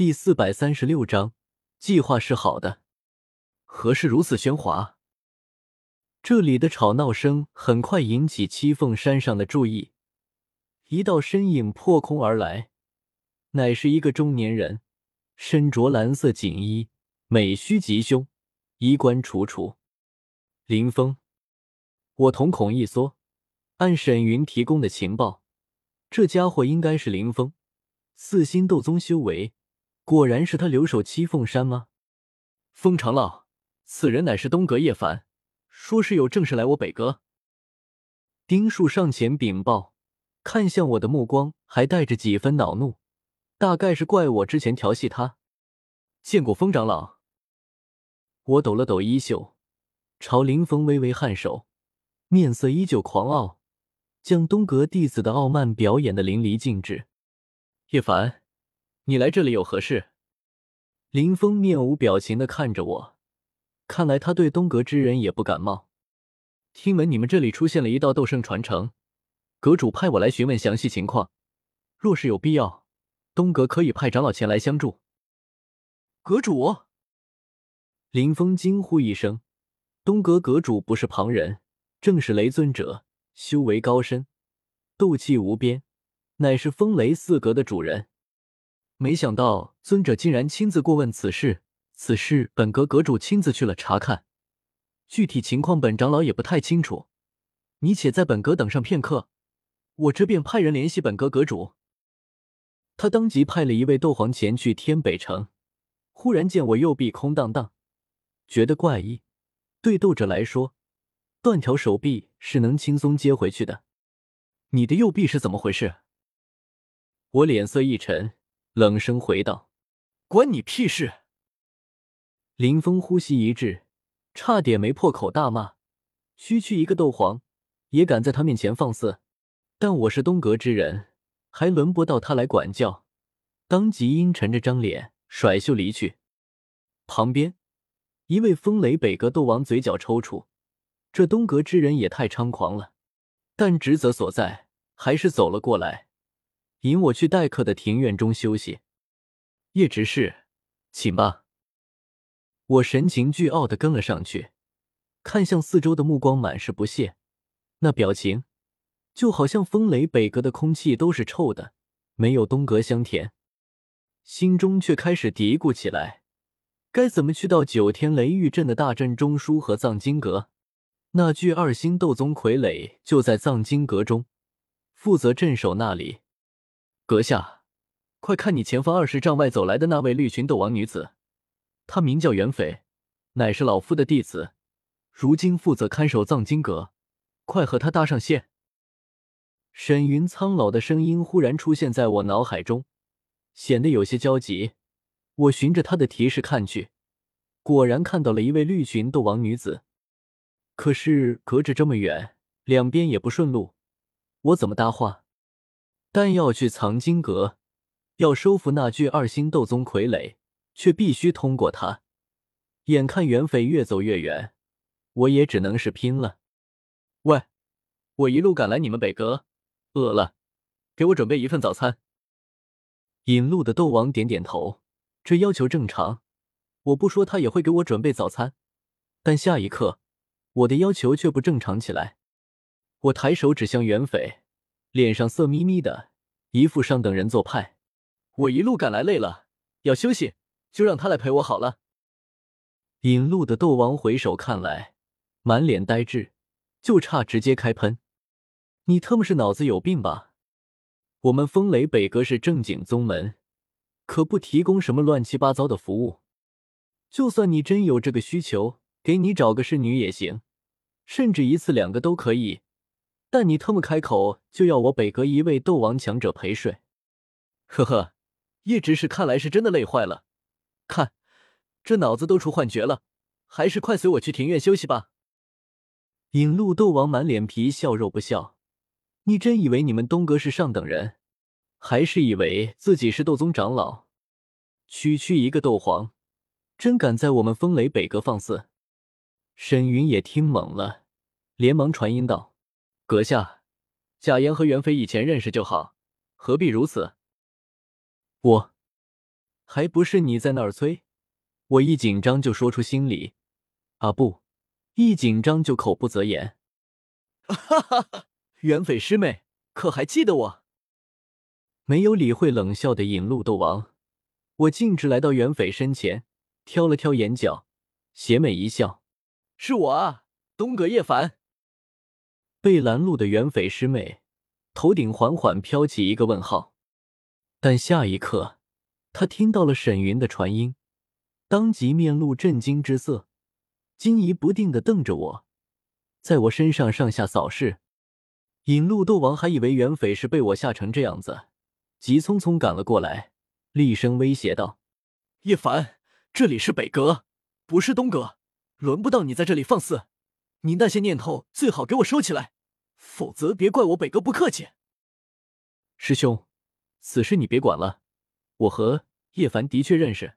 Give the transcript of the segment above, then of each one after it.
第四百三十六章，计划是好的，何事如此喧哗？这里的吵闹声很快引起七凤山上的注意，一道身影破空而来，乃是一个中年人，身着蓝色锦衣，美须及胸，衣冠楚楚。林峰，我瞳孔一缩，按沈云提供的情报，这家伙应该是林峰，四星斗宗修为。果然是他留守七凤山吗？风长老，此人乃是东阁叶凡，说是有正事来我北阁。丁树上前禀报，看向我的目光还带着几分恼怒，大概是怪我之前调戏他。见过风长老。我抖了抖衣袖，朝林峰微微颔首，面色依旧狂傲，将东阁弟子的傲慢表演的淋漓尽致。叶凡。你来这里有何事？林峰面无表情的看着我，看来他对东阁之人也不感冒。听闻你们这里出现了一道斗圣传承，阁主派我来询问详细情况。若是有必要，东阁可以派长老前来相助。阁主！林峰惊呼一声，东阁阁主不是旁人，正是雷尊者，修为高深，斗气无边，乃是风雷四阁的主人。没想到尊者竟然亲自过问此事，此事本阁阁主亲自去了查看，具体情况本长老也不太清楚。你且在本阁等上片刻，我这便派人联系本阁阁主。他当即派了一位斗皇前去天北城，忽然见我右臂空荡荡，觉得怪异。对斗者来说，断条手臂是能轻松接回去的。你的右臂是怎么回事？我脸色一沉。冷声回道：“关你屁事！”林峰呼吸一滞，差点没破口大骂：“区区一个斗皇，也敢在他面前放肆？但我是东阁之人，还轮不到他来管教。”当即阴沉着张脸，甩袖离去。旁边一位风雷北阁斗王嘴角抽搐：“这东阁之人也太猖狂了！”但职责所在，还是走了过来。引我去待客的庭院中休息。叶执事，请吧。我神情倨傲的跟了上去，看向四周的目光满是不屑，那表情就好像风雷北阁的空气都是臭的，没有东阁香甜。心中却开始嘀咕起来：该怎么去到九天雷狱镇的大阵中枢和藏经阁？那具二星斗宗傀儡就在藏经阁中，负责镇守那里。阁下，快看你前方二十丈外走来的那位绿裙斗王女子，她名叫袁斐，乃是老夫的弟子，如今负责看守藏经阁，快和她搭上线。沈云苍老的声音忽然出现在我脑海中，显得有些焦急。我循着他的提示看去，果然看到了一位绿裙斗王女子。可是隔着这么远，两边也不顺路，我怎么搭话？但要去藏经阁，要收服那具二星斗宗傀儡，却必须通过他。眼看袁匪越走越远，我也只能是拼了。喂，我一路赶来你们北阁，饿了，给我准备一份早餐。引路的斗王点点头，这要求正常。我不说他也会给我准备早餐，但下一刻，我的要求却不正常起来。我抬手指向袁匪。脸上色眯眯的，一副上等人做派。我一路赶来累了，要休息，就让他来陪我好了。引路的斗王回首看来，满脸呆滞，就差直接开喷。你特么是脑子有病吧？我们风雷北阁是正经宗门，可不提供什么乱七八糟的服务。就算你真有这个需求，给你找个侍女也行，甚至一次两个都可以。但你特么开口就要我北阁一位斗王强者陪睡，呵呵，叶执事看来是真的累坏了，看这脑子都出幻觉了，还是快随我去庭院休息吧。引路斗王满脸皮笑肉不笑，你真以为你们东阁是上等人，还是以为自己是斗宗长老？区区一个斗皇，真敢在我们风雷北阁放肆？沈云也听懵了，连忙传音道。阁下，贾言和袁飞以前认识就好，何必如此？我还不是你在那儿催？我一紧张就说出心里，啊不，一紧张就口不择言。哈哈哈，元匪师妹，可还记得我？没有理会冷笑的引路斗王，我径直来到袁斐身前，挑了挑眼角，邪魅一笑：“是我啊，东阁叶凡。”被拦路的袁匪师妹头顶缓缓飘起一个问号，但下一刻，她听到了沈云的传音，当即面露震惊之色，惊疑不定的瞪着我，在我身上上下扫视。引路斗王还以为袁匪是被我吓成这样子。急匆匆赶了过来，厉声威胁道：“叶凡，这里是北阁，不是东阁，轮不到你在这里放肆。你那些念头最好给我收起来，否则别怪我北哥不客气。”师兄，此事你别管了，我和叶凡的确认识。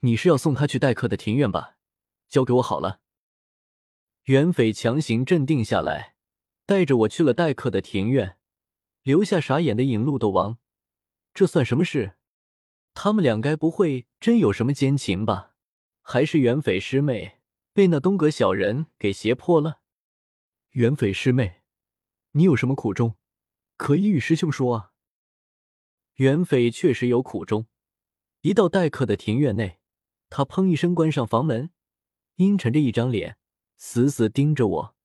你是要送他去待客的庭院吧？交给我好了。袁匪强行镇定下来，带着我去了待客的庭院。留下傻眼的引路斗王，这算什么事？他们俩该不会真有什么奸情吧？还是袁匪师妹被那东阁小人给胁迫了？袁匪师妹，你有什么苦衷，可以与师兄说啊。袁匪确实有苦衷。一到待客的庭院内，他砰一声关上房门，阴沉着一张脸，死死盯着我。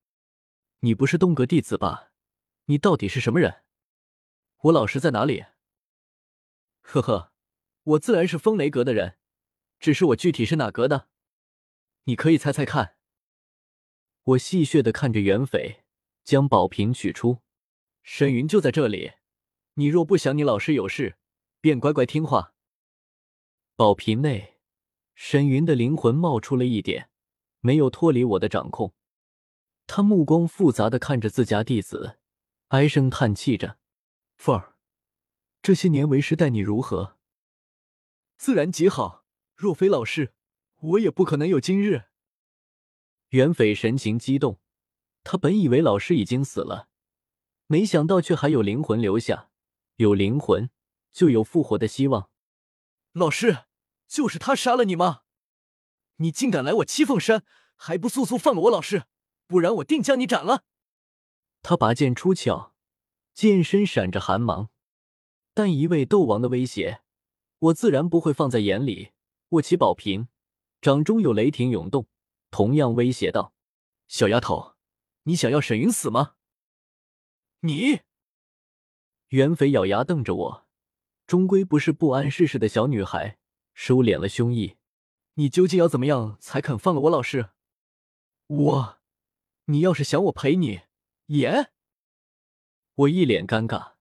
你不是东阁弟子吧？你到底是什么人？我老师在哪里？呵呵，我自然是风雷阁的人，只是我具体是哪阁的，你可以猜猜看。我戏谑的看着袁匪，将宝瓶取出，沈云就在这里。你若不想你老师有事，便乖乖听话。宝瓶内，沈云的灵魂冒出了一点，没有脱离我的掌控。他目光复杂的看着自家弟子，唉声叹气着。凤儿，这些年为师待你如何？自然极好。若非老师，我也不可能有今日。袁匪神情激动，他本以为老师已经死了，没想到却还有灵魂留下。有灵魂，就有复活的希望。老师，就是他杀了你吗？你竟敢来我七凤山，还不速速放了我老师，不然我定将你斩了！他拔剑出鞘。剑身闪着寒芒，但一位斗王的威胁，我自然不会放在眼里。握起宝瓶，掌中有雷霆涌动，同样威胁道：“小丫头，你想要沈云死吗？”你，袁斐咬牙瞪着我，终归不是不谙世事的小女孩，收敛了胸臆。你究竟要怎么样才肯放了我老师？我，你要是想我陪你，也。我一脸尴尬，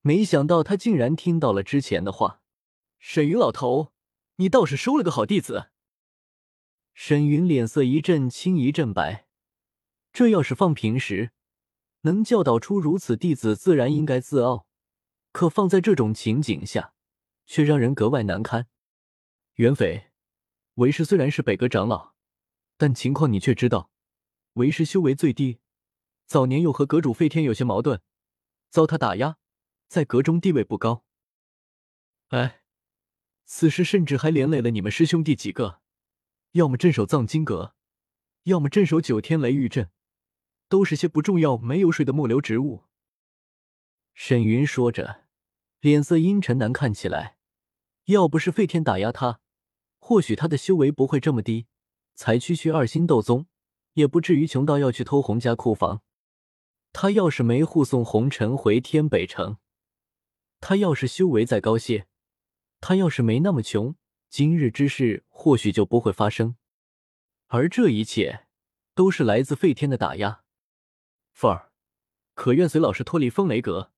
没想到他竟然听到了之前的话。沈云老头，你倒是收了个好弟子。沈云脸色一阵青一阵白，这要是放平时，能教导出如此弟子，自然应该自傲。可放在这种情景下，却让人格外难堪。元匪，为师虽然是北阁长老，但情况你却知道。为师修为最低，早年又和阁主费天有些矛盾。遭他打压，在阁中地位不高。哎，此事甚至还连累了你们师兄弟几个，要么镇守藏经阁，要么镇守九天雷狱阵，都是些不重要、没有水的末流植物。沈云说着，脸色阴沉难看起来。要不是费天打压他，或许他的修为不会这么低，才区区二星斗宗，也不至于穷到要去偷洪家库房。他要是没护送红尘回天北城，他要是修为再高些，他要是没那么穷，今日之事或许就不会发生。而这一切，都是来自费天的打压。凤儿，可愿随老师脱离风雷阁？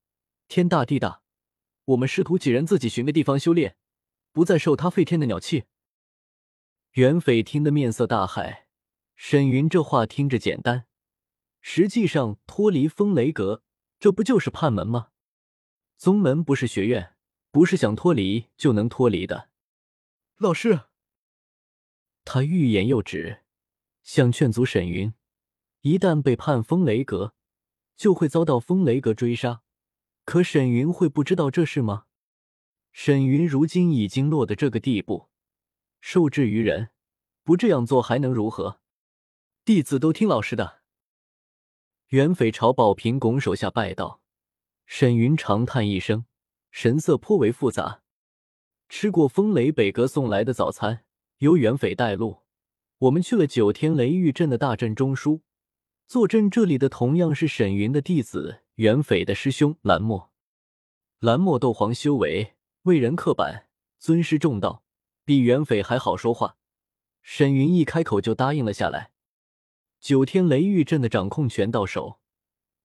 天大地大，我们师徒几人自己寻个地方修炼，不再受他费天的鸟气。袁匪听得面色大骇，沈云这话听着简单。实际上，脱离风雷阁，这不就是叛门吗？宗门不是学院，不是想脱离就能脱离的。老师，他欲言又止，想劝阻沈云，一旦被判风雷阁，就会遭到风雷阁追杀。可沈云会不知道这事吗？沈云如今已经落得这个地步，受制于人，不这样做还能如何？弟子都听老师的。袁匪朝宝瓶拱手下拜道。沈云长叹一声，神色颇为复杂。吃过风雷北阁送来的早餐，由袁匪带路，我们去了九天雷域镇的大阵中枢。坐镇这里的同样是沈云的弟子，袁匪的师兄蓝墨。蓝墨斗皇修为，为人刻板，尊师重道，比袁匪还好说话。沈云一开口就答应了下来。九天雷域镇的掌控权到手，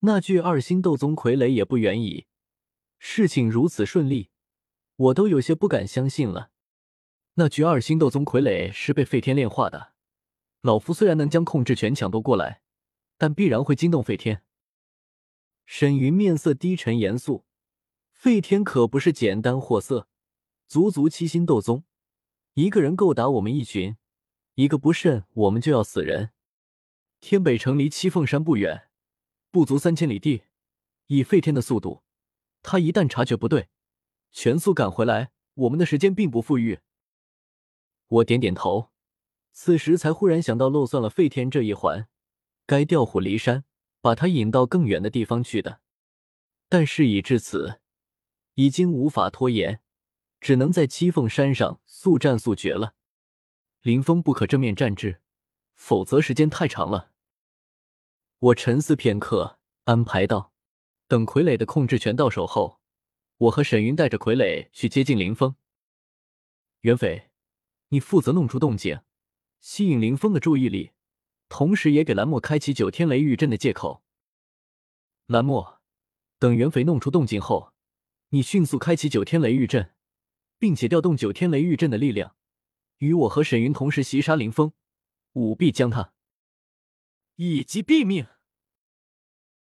那具二星斗宗傀儡也不远矣。事情如此顺利，我都有些不敢相信了。那具二星斗宗傀儡是被废天炼化的，老夫虽然能将控制权抢夺过来，但必然会惊动废天。沈云面色低沉严肃，废天可不是简单货色，足足七星斗宗，一个人够打我们一群，一个不慎，我们就要死人。天北城离七凤山不远，不足三千里地。以废天的速度，他一旦察觉不对，全速赶回来，我们的时间并不富裕。我点点头，此时才忽然想到漏算了废天这一环，该调虎离山，把他引到更远的地方去的。但事已至此，已经无法拖延，只能在七凤山上速战速决了。林峰不可正面战至，否则时间太长了。我沉思片刻，安排道：“等傀儡的控制权到手后，我和沈云带着傀儡去接近林峰。袁斐，你负责弄出动静，吸引林峰的注意力，同时也给蓝墨开启九天雷狱阵的借口。蓝墨，等袁斐弄出动静后，你迅速开启九天雷狱阵，并且调动九天雷狱阵的力量，与我和沈云同时袭杀林峰，务必将他一击毙命。”